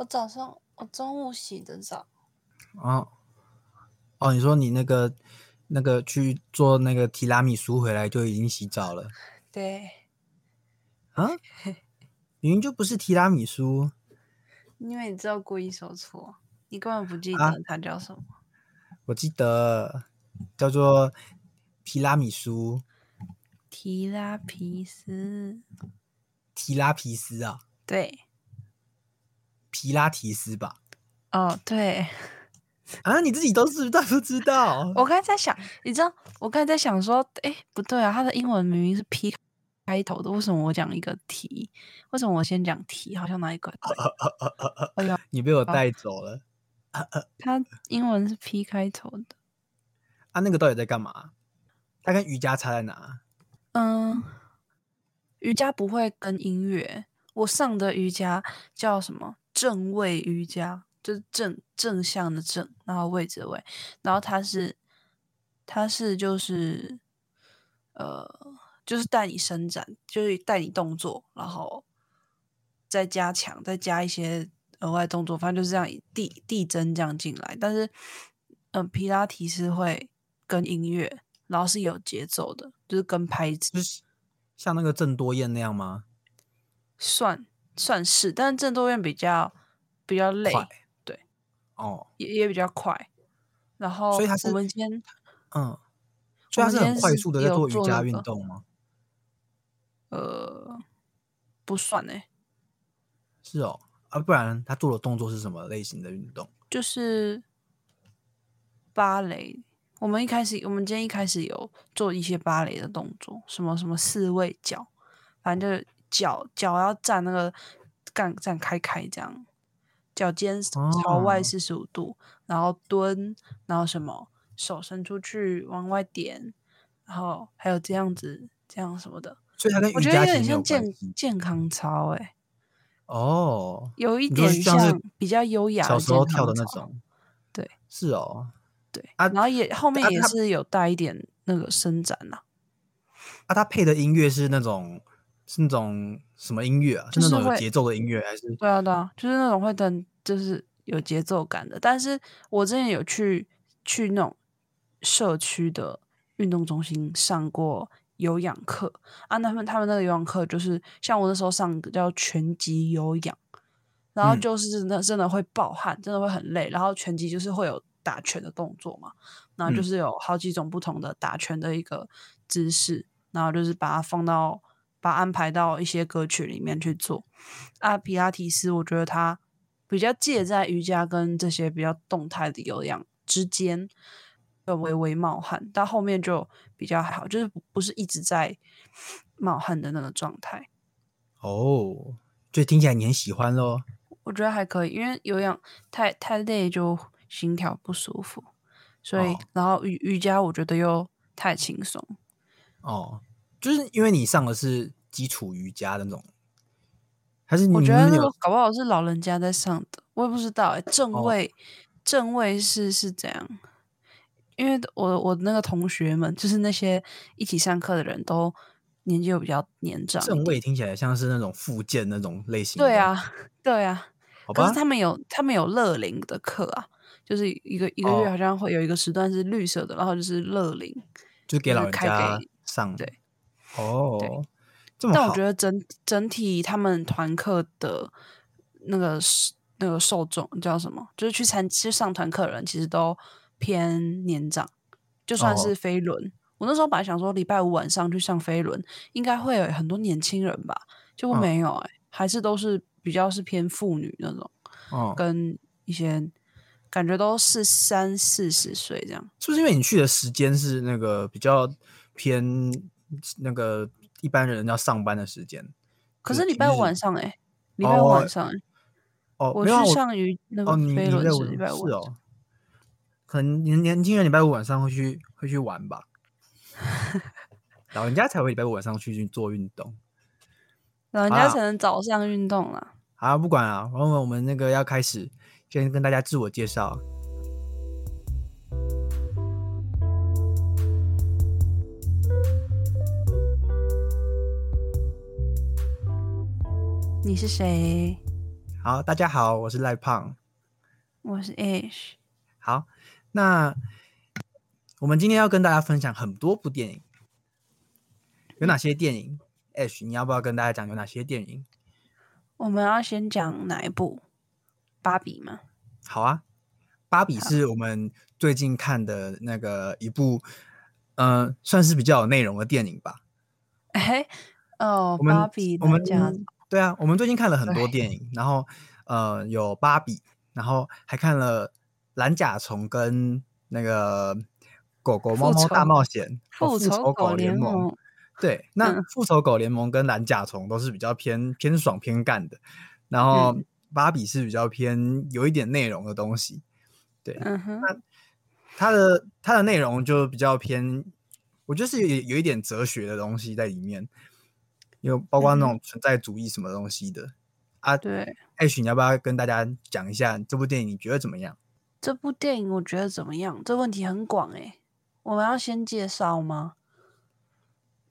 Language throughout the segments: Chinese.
我早上我中午洗的澡，哦哦，你说你那个那个去做那个提拉米苏回来就已经洗澡了 对，啊？明明就不是提拉米苏。因为你知道故意说错，你根本不记啊得它叫什么。我记得叫做提拉米苏，提拉皮斯，提拉皮斯啊，对，皮拉提斯吧？哦对，啊，你自己都知道不知道？我刚才在想，你知道，我刚才在想说，哎，不对啊，它的英文明明是 P 开头的，为什么我讲一个 T？为什么我先讲 T？好像哪里怪怪的。哎呀，你被我带走了它英文是 P 开头的。啊！那个到底在干嘛？它跟瑜伽差在哪？嗯，瑜伽不会跟音乐。我上的瑜伽叫什么？正位瑜伽，就是正正向的正，然后位置的位，然后它是它是就是呃，就是带你伸展，就是带你动作，然后再加强，再加一些额外动作，反正就是这样递递增这样进来。但是，嗯、皮拉提是会跟音乐，然后是有节奏的，就是跟拍子，就是像那个郑多燕那样吗？算算是，但是郑多燕比较比较累，对，哦，也也比较快。然后，所以他是我们今天嗯，所以他是很快速的在有做瑜伽运动吗？呃不算诶、是哦，啊，不然他做的动作是什么类型的运动？就是芭蕾。我们一开始，我们今天一开始有做一些芭蕾的动作，什么什么四位脚，反正就是脚脚要站那个站站开开这样，脚尖朝外哦。四十五度，然后蹲，然后什么手伸出去往外点，然后还有这样子这样什么的，所以它跟。我觉得有点像健健康操哎、哦。有一点像比较优雅小时候跳的那种，对，是哦。对，啊然后也后面也是有带一点那个伸展呐、啊，他配的音乐是那种是那种什么音乐啊？就那种有节奏的音乐，还是对啊，对啊，就是那种会等，就是有节奏感的。但是我之前有去去那种社区的运动中心上过有氧课啊，他们他们那个有氧课就是像我那时候上个叫拳击有氧，然后嗯就是那真的会爆汗，真的会很累。然后拳击就是会有打拳的动作嘛，然后就嗯是有好几种不同的打拳的一个姿势，然后就是把它放到把安排到一些歌曲里面去做。啊，皮拉提斯我觉得它比较介在瑜伽跟这些比较动态的有氧之间，就微微冒汗，到后面就比较还好，就是不不是一直在冒汗的那个状态。哦？所以听起来你很喜欢咯。我觉得还可以，因为有氧太太累就心跳不舒服，所以、哦然后瑜瑜伽我觉得又太轻松。哦，就是因为你上的是基础瑜伽的那种，还是你我觉得那个搞不好是老人家在上的，我也不知道哎、正哦位、正位是是怎样？因为我我那个同学们，就是那些一起上课的人都年纪又比较年长，正位听起来像是那种复健那种类型的？对，啊，对啊。可是，他们有他们有乐龄的课啊，就是一个一个月哦好像会有一个时段是绿色的，然后就是乐龄。就给老人开家给上。对，哦，这么但我觉得整整体他们团课的那个那个受众叫什么？就是去参去上团课的人，其实都偏年长，就算哦是飞轮。我那时候本来想说礼拜五晚上去上飞轮，应该会有很多年轻人吧，结果嗯没有哎、还是都是比较是偏妇女那种，嗯，跟一些感觉都是三四十岁这样。是不是因为你去的时间是那个比较偏那个一般人要上班的时间？可是礼拜五晚上哎、礼拜五哦晚上、欸哦，我没有啊我去上于那个哦，你礼拜五轮是礼拜五是哦，可能年年轻人礼拜五晚上会去会去玩吧，老人家才会礼拜五晚上去去做运动。老人家才能早上运动啦。好，不管了，然后我们那个要开始，先跟大家自我介绍。你是谁？好，大家好，我是赖胖。我是 Ash。好，那我们今天要跟大家分享很多部电影，有哪些电影？Ash，你要不要跟大家讲有哪些电影？我们要先讲哪一部？芭比吗？好啊，芭比是我们最近看的那个一部，嗯、算是比较有内容的电影吧。哎，哦，芭比我们大家对啊，我们最近看了很多对电影，然后呃有芭比，然后还看了蓝甲虫跟那个狗狗猫猫大冒险、哦复仇仇狗联盟。盟，对，那嗯复仇狗联盟跟蓝甲虫都是比较偏偏爽偏干的，然后嗯芭比是比较偏有一点内容的东西。对，嗯哼，它的它的内容就比较偏，我觉得是有有一点哲学的东西在里面，有包括那嗯种存在主义什么东西的啊。对，艾许，你要不要跟大家讲一下这部电影你觉得怎么样？这部电影我觉得怎么样？这问题很广诶。我们要先介绍吗？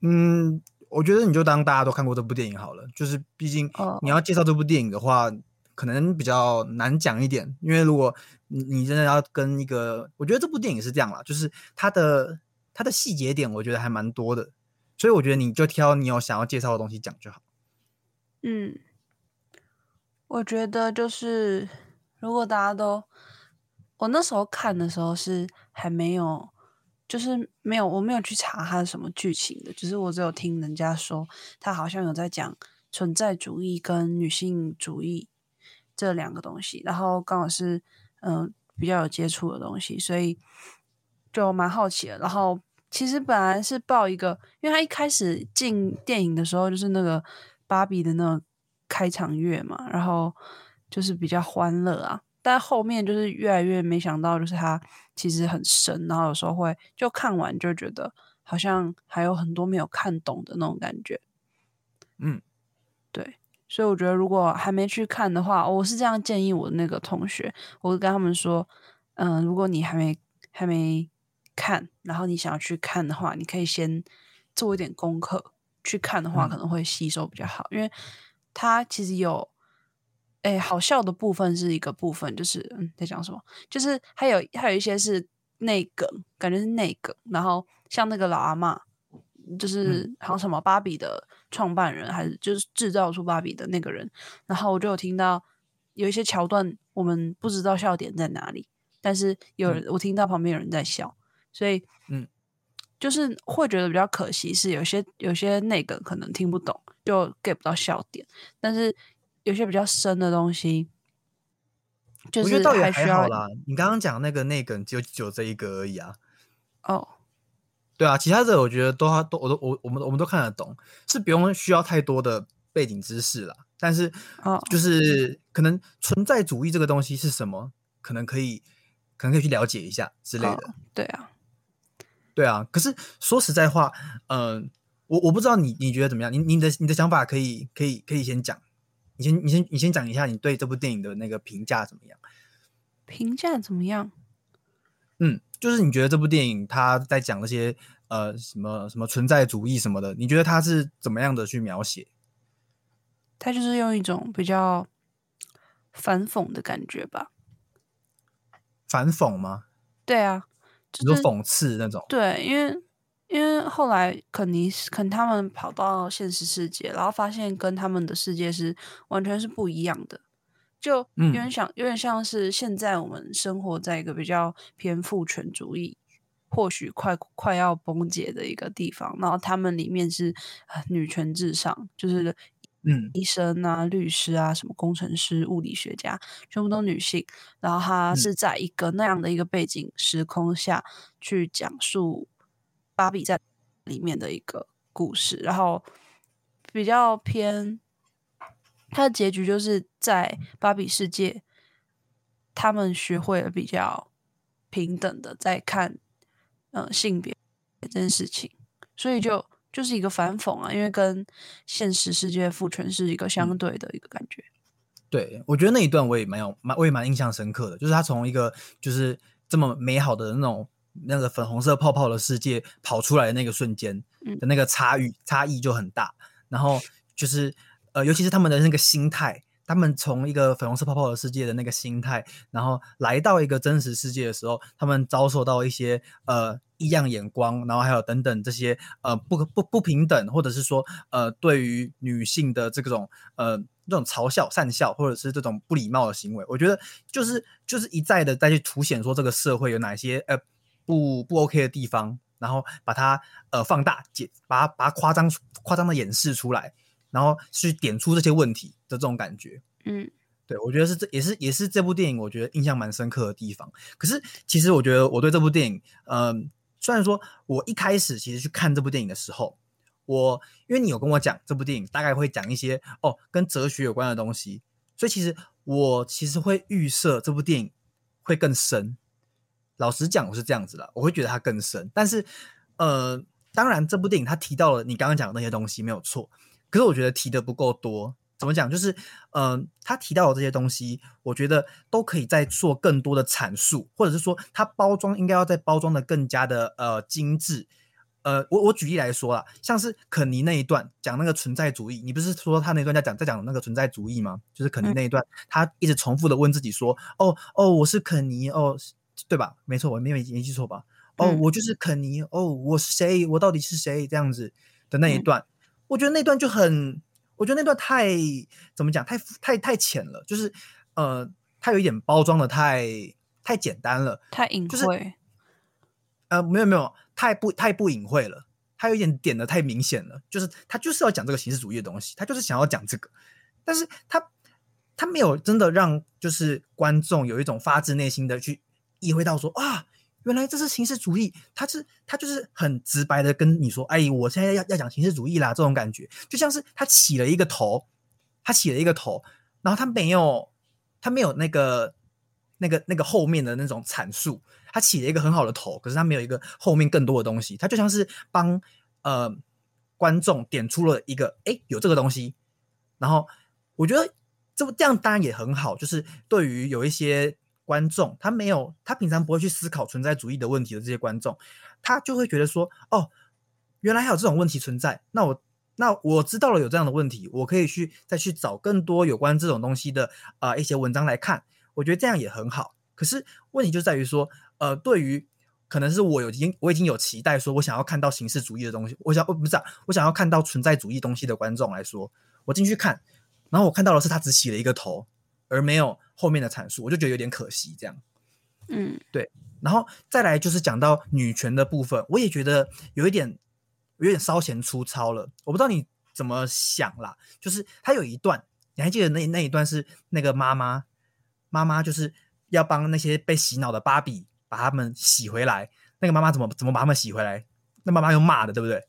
嗯，我觉得你就当大家都看过这部电影好了，就是毕竟哦你要介绍这部电影的话，可能比较难讲一点，因为如果你你真的要跟一个，我觉得这部电影是这样啦，就是它的它的细节点，我觉得还蛮多的，所以我觉得你就挑你有想要介绍的东西讲就好。嗯，我觉得就是如果大家都，我那时候看的时候是还没有，就是没有，我没有去查它是什么剧情的，就是我只有听人家说，他好像有在讲存在主义跟女性主义这两个东西，然后刚好是嗯、比较有接触的东西，所以就蛮好奇的。然后其实本来是报一个，因为他一开始进电影的时候就是那个芭比的那个开场乐嘛，然后就是比较欢乐啊。但后面就是越来越没想到，就是他其实很深，然后有时候会就看完就觉得好像还有很多没有看懂的那种感觉。嗯，对，所以我觉得如果还没去看的话，我是这样建议我的那个同学，我会跟他们说，嗯、如果你还没还没看，然后你想要去看的话，你可以先做一点功课，去看的话嗯可能会吸收比较好，因为它其实有。哎，好笑的部分是一个部分，就是嗯，在讲什么？就是还有还有一些是内梗，感觉是内梗。然后像那个老阿妈，就是好像什么芭比的创办人，还是就是制造出芭比的那个人。然后我就有听到有一些桥段，我们不知道笑点在哪里，但是有人、我听到旁边有人在笑，所以嗯，就是会觉得比较可惜，是有些有些内梗可能听不懂，就 get 不到笑点，但是有些比较深的东西，就是我觉得倒也还好啦。你刚刚讲那个内梗只有只有这一个而已啊。哦，对啊，其他的我觉得都都我都我我们我们都看得懂，是不用需要太多的背景知识啦。但是哦就是可能存在主义这个东西是什么，可能可以可能可以去了解一下之类的。哦对啊，对啊，可是说实在话，嗯、我我不知道你你觉得怎么样？你你的你的想法可以可以可以先讲，你先你先你先讲一下你对这部电影的那个评价怎么样？评价怎么样？嗯，就是你觉得这部电影它在讲那些呃什么什么存在主义什么的，你觉得它是怎么样的去描写？他就是用一种比较反讽的感觉吧。反讽吗？对啊，就是讽刺那种？对，因为因为后来肯尼肯他们跑到现实世界，然后发现跟他们的世界是完全是不一样的，就有嗯点像、有点像是现在我们生活在一个比较偏父权主义。或许快快要崩解的一个地方，然后他们里面是呃女权至上，就是嗯。医生啊、律师啊、什么工程师、物理学家，全部都女性。然后她嗯。是在一个那样的一个背景时空下去讲述芭比在里面的一个故事，然后比较偏它的结局就是在芭比世界，他们学会了比较平等的在看呃性别这件事情，所以就就是一个反讽啊，因为跟现实世界父权是一个相对的一个感觉。对，我觉得那一段我也蛮有蛮我也蛮印象深刻的，就是他从一个就是这么美好的那种那个粉红色泡泡的世界跑出来的那个瞬间嗯的那个差异差异就很大，然后就是呃，尤其是他们的那个心态，他们从一个粉红色泡泡的世界的那个心态，然后来到一个真实世界的时候，他们遭受到一些呃异样眼光，然后还有等等这些呃不不不平等，或者是说呃对于女性的这种呃这种嘲笑、善笑，或者是这种不礼貌的行为，我觉得就是就是一再的再去凸显说这个社会有哪些呃不不 OK 的地方，然后把它呃放大解，把它把它夸张夸张的演示出来。然后去点出这些问题的这种感觉，嗯，对我觉得是这也是也是这部电影我觉得印象蛮深刻的地方。可是其实我觉得我对这部电影，嗯，虽然说我一开始其实去看这部电影的时候，我因为你有跟我讲这部电影大概会讲一些哦跟哲学有关的东西，所以其实我其实会预设这部电影会更深。老实讲，我是这样子的，我会觉得它更深。但是，呃，当然这部电影它提到了你刚刚讲的那些东西没有错。可是我觉得提的不够多，怎么讲？就是，嗯，他提到的这些东西，我觉得都可以再做更多的阐述，或者是说，它包装应该要再包装的更加的呃精致。呃，我我举例来说啦，像是肯尼那一段讲那个存在主义，你不是说他那段在讲在讲那个存在主义吗？就是肯尼那一段，他一直重复的问自己说：“哦哦，我是肯尼哦，对吧？没错，我没没记错吧？哦，我就是肯尼哦，我是谁？我到底是谁？这样子的那一段。”我觉得那段就很，我觉得那段太怎么讲，太太太浅了，就是呃，它有一点包装的太太简单了，太隐晦。呃，没有没有，太不太不隐晦了，它有一点点的太明显了，就是他就是要讲这个形式主义的东西，他就是想要讲这个，但是他他没有真的让就是观众有一种发自内心的去意会到说啊。原来这是形式主义，他是他就是很直白的跟你说，哎，我现在要要讲形式主义啦，这种感觉就像是他起了一个头，他起了一个头，然后他没有他没有那个那个那个后面的那种阐述，他起了一个很好的头，可是他没有一个后面更多的东西，他就像是帮呃观众点出了一个，哎，有这个东西，然后我觉得这这样当然也很好，就是对于有一些。观众他没有，他平常不会去思考存在主义的问题的这些观众，他就会觉得说：“哦，原来还有这种问题存在。那我那我知道了有这样的问题，我可以去再去找更多有关这种东西的啊一些文章来看。我觉得这样也很好。可是问题就在于说，呃，对于可能是我有已经我已经有期待说，我想要看到形式主义的东西，我想我不是我想要看到存在主义东西的观众来说，我进去看，然后我看到的是他只洗了一个头，而没有。后面的阐述，我就觉得有点可惜，这样，嗯，对，然后再来就是讲到女权的部分，我也觉得有一点有点稍嫌粗糙了。我不知道你怎么想啦，就是他有一段，你还记得那那一段是那个妈妈，妈妈就是要帮那些被洗脑的芭比把他们洗回来，那个妈妈怎么怎么把他们洗回来？那妈妈又骂的，对不对？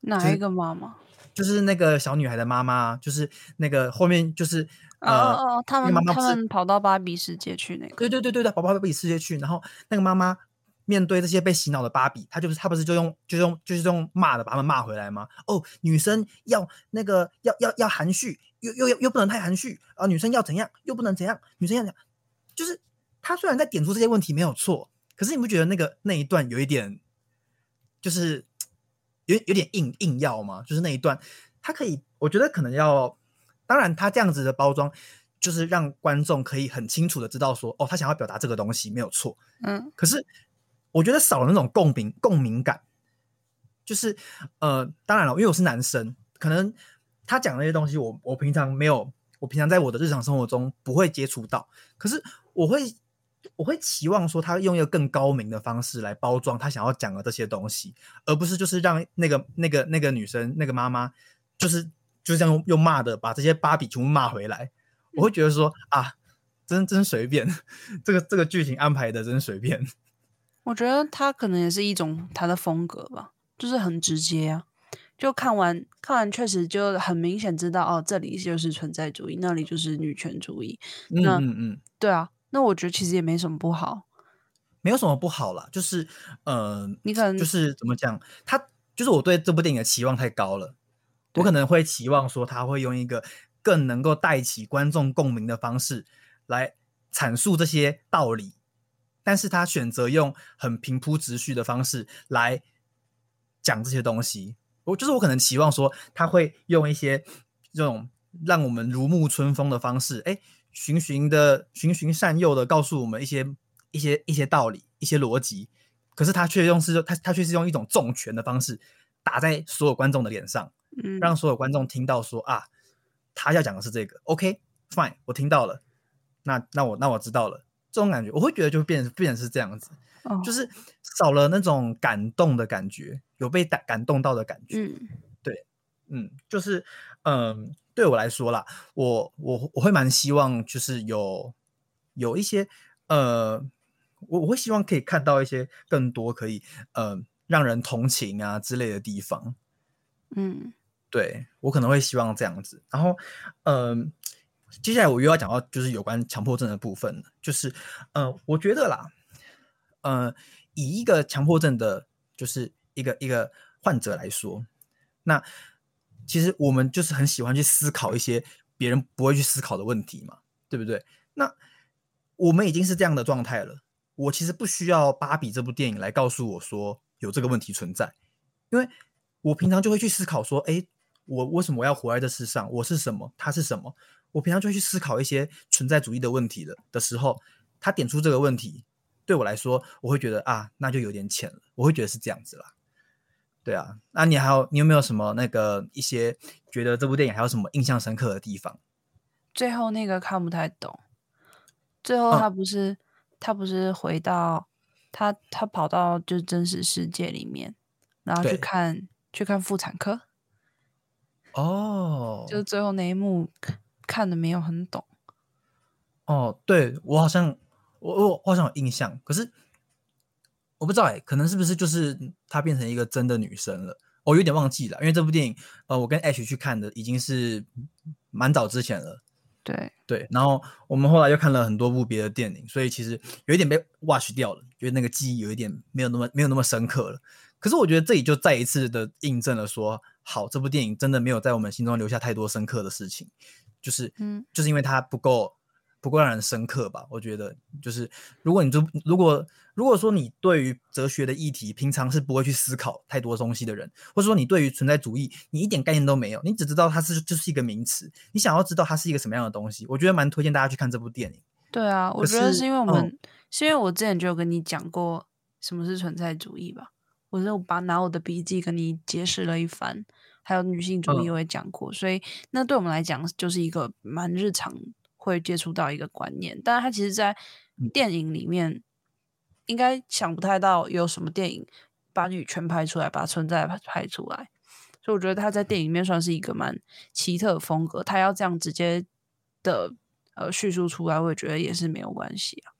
哪一个妈妈？就是那个小女孩的妈妈，就是那个后面就是。哦哦，他们他们跑到芭比世界去那个，对对对对对，跑到芭比世界去，然后那个妈妈面对这些被洗脑的芭比，她就是她不是就用就用就是用骂的把他们骂回来吗？哦，女生要那个要要要含蓄，又又又不能太含蓄啊，女生要怎样又不能怎样，女生要怎样，就是她虽然在点出这些问题没有错，可是你不觉得那个那一段有一点就是 有有点硬硬要吗？就是那一段，他可以，我觉得可能要。当然，他这样子的包装，就是让观众可以很清楚的知道说，哦，他想要表达这个东西没有错。嗯，可是我觉得少了那种共鸣共鸣感。就是呃，当然了，因为我是男生，可能他讲那些东西，我我平常没有，我平常在我的日常生活中不会接触到。可是我会我会期望说，他用一个更高明的方式来包装他想要讲的这些东西，而不是就是让那个那个那个女生那个妈妈就是。就这样用骂的把这些芭比全部骂回来，我会觉得说啊，真真随便，这个这个剧情安排的真随便。我觉得他可能也是一种他的风格吧，就是很直接啊。就看完看完，确实就很明显知道哦，这里就是存在主义，那里就是女权主义。嗯嗯嗯，对啊。那我觉得其实也没什么不好，没有什么不好啦，就是呃，你可能就是怎么讲，他就是我对这部电影的期望太高了。我可能会期望说，他会用一个更能够带起观众共鸣的方式来阐述这些道理，但是他选择用很平铺直叙的方式来讲这些东西。我就是我可能期望说，他会用一些这种让我们如沐春风的方式，哎，循循的循循善诱的告诉我们一些一些一些道理、一些逻辑，可是他却用是他他却是用一种重拳的方式打在所有观众的脸上，嗯，让所有观众听到说啊，他要讲的是这个，OK，fine，我听到了，那那我那我知道了，这种感觉我会觉得就变变成是这样子，哦。就是少了那种感动的感觉，有被感感动到的感觉，嗯。嗯，就是嗯，对我来说啦，我我我会蛮希望就是有有一些呃，我我会希望可以看到一些更多可以呃让人同情啊之类的地方。嗯对我可能会希望这样子。然后，嗯、接下来我又要讲到就是有关强迫症的部分了，就是呃，我觉得啦，呃，以一个强迫症的，就是一个一个患者来说，那其实我们就是很喜欢去思考一些别人不会去思考的问题嘛，对不对？那我们已经是这样的状态了，我其实不需要《芭比》这部电影来告诉我说有这个问题存在，因为我平常就会去思考说，哎，我为什么要活在这世上？我是什么？他是什么？我平常就会去思考一些存在主义的问题的的时候，他点出这个问题，对我来说，我会觉得啊，那就有点浅了，我会觉得是这样子啦。对啊，那你还有你有没有什么那个一些觉得这部电影还有什么印象深刻的地方？最后那个看不太懂，最后嗯他不是、他不是回到他他跑到就是真实世界里面，然后去看去看妇产科，哦，就是最后那一幕看看的没有很懂。哦，对我好像我我我好像有印象，可是我不知道哎、可能是不是就是她变成一个真的女生了？我有点忘记了，因为这部电影呃，我跟 H 去看的已经是蛮早之前了。对，对，然后我们后来又看了很多部别的电影，所以其实有一点被 wash 掉了，觉得那个记忆有一点没有那么没有那么深刻了。可是我觉得这里就再一次的印证了说，好，这部电影真的没有在我们心中留下太多深刻的事情，就是嗯就是因为它不够不够让人深刻吧？我觉得就是如果你就如果如果说你对于哲学的议题平常是不会去思考太多东西的人，或者说你对于存在主义你一点概念都没有，你只知道它是就是一个名词，你想要知道它是一个什么样的东西，我觉得蛮推荐大家去看这部电影。对啊，我觉得是因为我嗯们、是因为我之前就有跟你讲过什么是存在主义吧，我就把拿我的笔记跟你解释了一番，还有女性主义嗯我也讲过，所以那对我们来讲就是一个蛮日常会接触到一个观念，但是它其实在嗯电影里面应该想不太到有什么电影把女权拍出来，把存在拍拍出来。所以我觉得他在电影里面算是一个蛮奇特的风格，他要这样直接的呃叙述出来，我也觉得也是没有关系啊。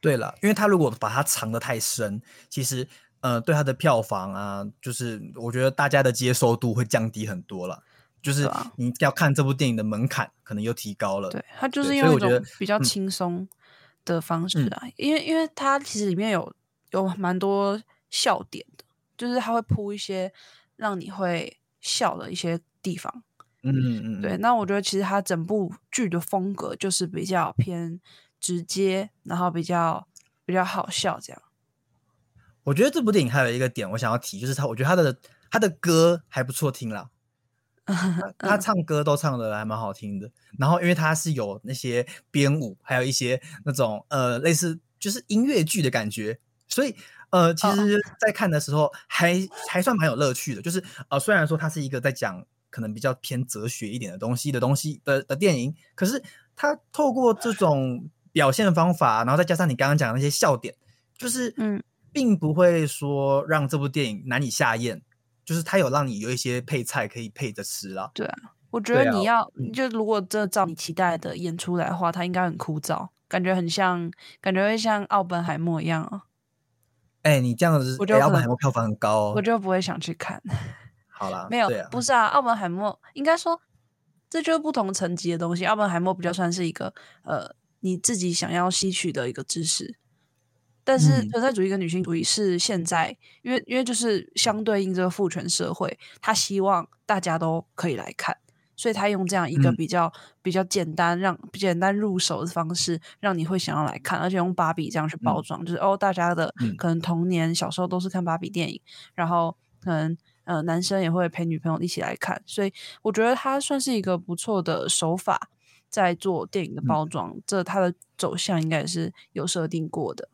对了，因为他如果把它藏得太深，其实呃对它的票房啊，就是我觉得大家的接受度会降低很多了。就是你要看这部电影的门槛可能又提高了。对，他就是对用一种比较嗯轻松的方式嗯啊，因为因为它其实里面有有蛮多笑点的，就是他会铺一些让你会笑的一些地方。嗯嗯嗯，对，那我觉得其实它整部剧的风格就是比较偏直接，然后比较比较好笑这样。我觉得这部电影还有一个点我想要提，就是他，我觉得他的他的歌还不错听啦，他他唱歌都唱的还蛮好听的。然后因为他是有那些编舞，还有一些那种呃类似就是音乐剧的感觉，所以呃其实在看的时候还还算蛮有乐趣的。就是呃虽然说它是一个在讲可能比较偏哲学一点的东西的东西的的电影，可是它透过这种表现方法，然后再加上你刚刚讲的那些笑点，就是嗯并不会说让这部电影难以下咽，就是它有让你有一些配菜可以配着吃啦。对啊，我觉得你要、嗯就如果这照你期待的演出来的话，它应该很枯燥，感觉很像，感觉会像奥本海默一样啊，哎、你这样子，我觉得奥本海默票房很高哦。我就不会想去看。好啦，没有，啊，不是啊，奥本海默应该说这就是不同层级的东西。奥本海默比较算是一个呃你自己想要吸取的一个知识，但是嗯。存在主义跟女性主义是现在，因为因为就是相对应这个父权社会，他希望大家都可以来看。所以他用这样一个嗯。比较、比较简单、让简单入手的方式，让你会想要来看，而且用芭比这样去包装，就是哦，大家的嗯。可能童年小时候都是看芭比电影，然后可能呃男生也会陪女朋友一起来看，所以我觉得他算是一个不错的手法，在做电影的包装，这它的走向应该也是有设定过的。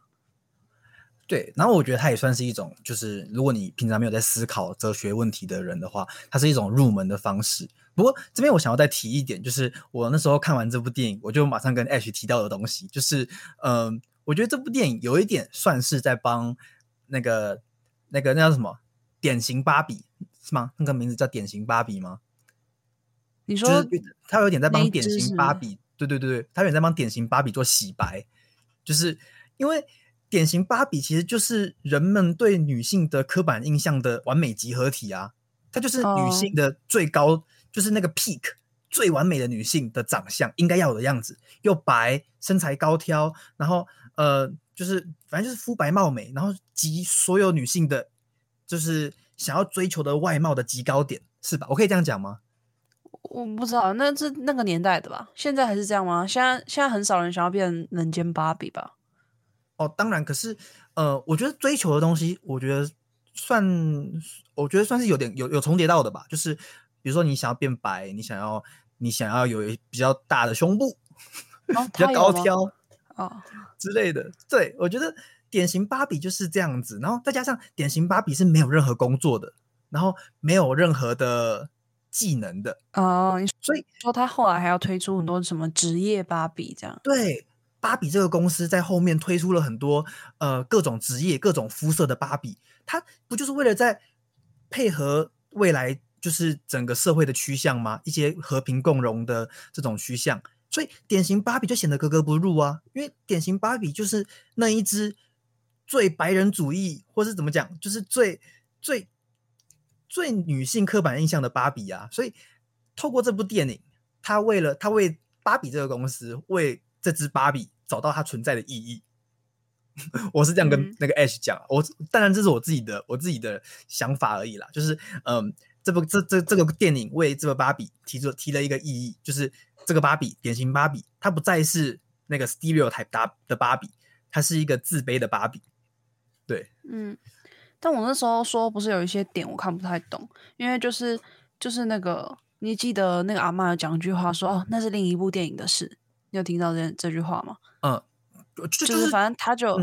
对，然后我觉得它也算是一种，就是如果你平常没有在思考哲学问题的人的话，它是一种入门的方式。不过这边我想要再提一点，就是我那时候看完这部电影，我就马上跟 Ash 提到的东西，就是嗯，我觉得这部电影有一点算是在帮那个那个那叫什么典型芭比是吗？那个名字叫典型芭比吗？你说他有点在帮典型芭比，对对对对，他有点在帮典型芭比做洗白，就是因为。典型芭比其实就是人们对女性的刻板印象的完美集合体啊，它就是女性的最高，就是那个 peak 最完美的女性的长相应该要有的样子，又白，身材高挑，然后呃，就是反正就是肤白貌美，然后集所有女性的，就是想要追求的外貌的极高点，是吧？我可以这样讲吗？我不知道，那是那个年代的吧？现在还是这样吗？现在现在很少人想要变人间芭比吧？哦，当然，可是，呃，我觉得追求的东西，我觉得算，我觉得算是有点有有重叠到的吧。就是比如说，你想要变白，你想要你想要有比较大的胸部，比较高挑哦之类的。对，我觉得典型芭比就是这样子。然后再加上典型芭比是没有任何工作的，然后没有任何的技能的哦。所以说他后来还要推出很多什么职业芭比这样。对。芭比这个公司在后面推出了很多呃各种职业、各种肤色的芭比，它不就是为了在配合未来就是整个社会的趋向吗？一些和平共荣的这种趋向，所以典型芭比就显得格格不入啊。因为典型芭比就是那一只最白人主义，或是怎么讲，就是最最最女性刻板印象的芭比啊。所以透过这部电影，他为了他为芭比这个公司为这只芭比找到它存在的意义，我是这样跟那个 Ash 讲，我当然这是我自己的我自己的想法而已啦。就是嗯，这部这这这个电影为这个芭比提出提了一个意义，就是这个芭比典型芭比，它不再是那个 stereotype 的芭比，它是一个自卑的芭比。对，嗯，但我那时候说不是有一些点我看不太懂，因为就是就是那个你记得那个阿妈有讲一句话说哦，那是另一部电影的事。你有听到这这句话吗？嗯，就是反正他就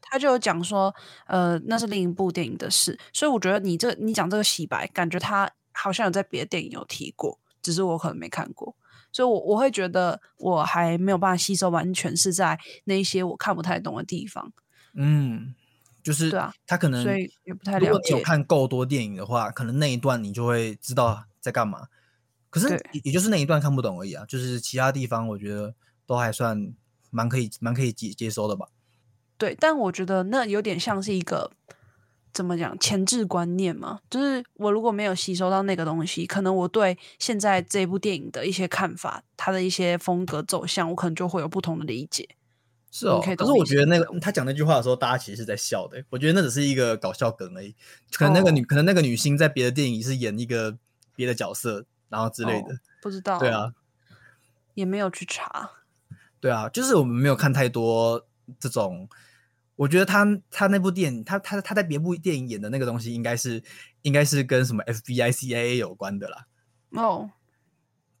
他就有讲说，呃，那是另一部电影的事，所以我觉得你这你讲这个洗白，感觉他好像有在别的电影有提过，只是我可能没看过，所以我我会觉得我还没有办法吸收完全，是在那一些我看不太懂的地方。嗯，就是对啊，他可能所以也不太了解。如果有看够多电影的话，可能那一段你就会知道在干嘛。可是也也就是那一段看不懂而已啊，就是其他地方我觉得都还算蛮可以蛮可以接接收的吧。对，但我觉得那有点像是一个怎么讲前置观念嘛，就是我如果没有吸收到那个东西，可能我对现在这部电影的一些看法，它的一些风格走向，我可能就会有不同的理解。是哦，可是我觉得那个他讲那句话的时候，大家其实是在笑的。我觉得那只是一个搞笑梗而已。可能那个女，可能那个女星在别的电影是演一个别的角色。然后之类的，不知道，对啊，也没有去查，对啊，就是我们没有看太多这种。我觉得他他那部电影，他他他在别部电影演的那个东西，应该是应该是跟什么 FBI CIA 有关的啦。哦，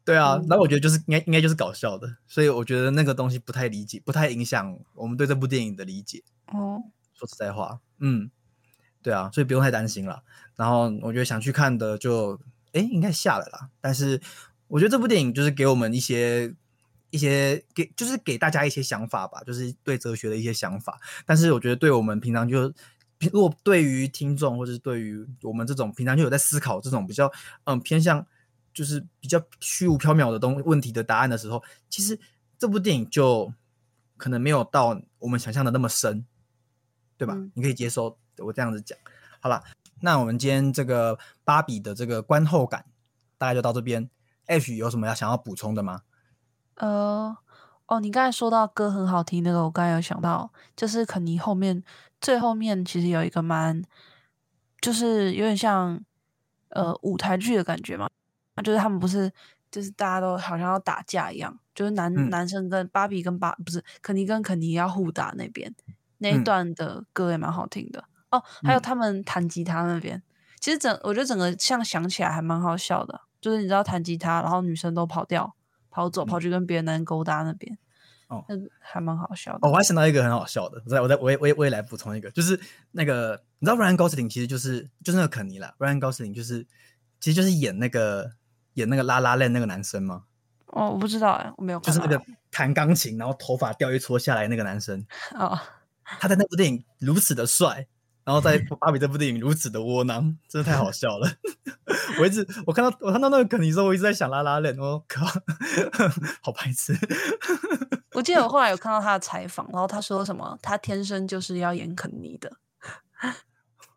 对啊，那我觉得就是应该应该就是搞笑的，所以我觉得那个东西不太理解，不太影响我们对这部电影的理解。哦，说实在话，嗯，对啊，所以不用太担心了。然后我觉得想去看的就。哎，应该下来啦。但是我觉得这部电影就是给我们一些一些给，就是给大家一些想法吧，就是对哲学的一些想法。但是我觉得对我们平常就，如果对于听众或者是对于我们这种平常就有在思考这种比较嗯偏向就是比较虚无缥缈的东问题的答案的时候，其实这部电影就可能没有到我们想象的那么深，对吧？你可以接受我这样子讲，好了。那我们今天这个芭比的这个观后感大概就到这边。H 有什么要想要补充的吗？呃，哦，你刚才说到歌很好听，那个我刚才有想到，就是肯尼后面最后面其实有一个蛮，就是有点像呃舞台剧的感觉嘛，就是他们不是就是大家都好像要打架一样，就是男男生跟芭比跟芭不是肯尼跟肯尼要互打那边那一段的歌也蛮好听的。哦，还有他们弹吉他那边，其实整我觉得整个像想起来还蛮好笑的，就是你知道弹吉他，然后女生都跑掉、跑走、跑去跟别的男人勾搭那边，哦。那还蛮好笑的。哦，我还想到一个很好笑的，我再我再我也我也我也来补充一个，就是那个你知道 Ryan Gosling 其实就是就是那个肯尼啦，Ryan Gosling 就是其实就是演那个演那个拉拉链那个男生吗，哦，我不知道哎，我没有看。就是那个弹钢琴然后头发掉一撮下来那个男生，哦，他在那部电影如此的帅，然后在芭比这部电影如此的窝囊，真的太好笑了。我一直我看到我看到那个肯尼的时候，我一直在想拉拉链，我靠，好白痴。我记得我后来有看到他的采访，然后他说什么，他天生就是要演肯尼的。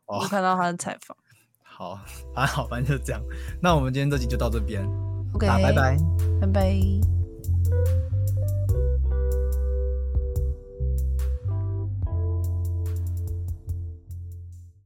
哦我看到他的采访。好，啊好，反正就是这样。那我们今天这集就到这边，OK，啊，拜拜。拜拜。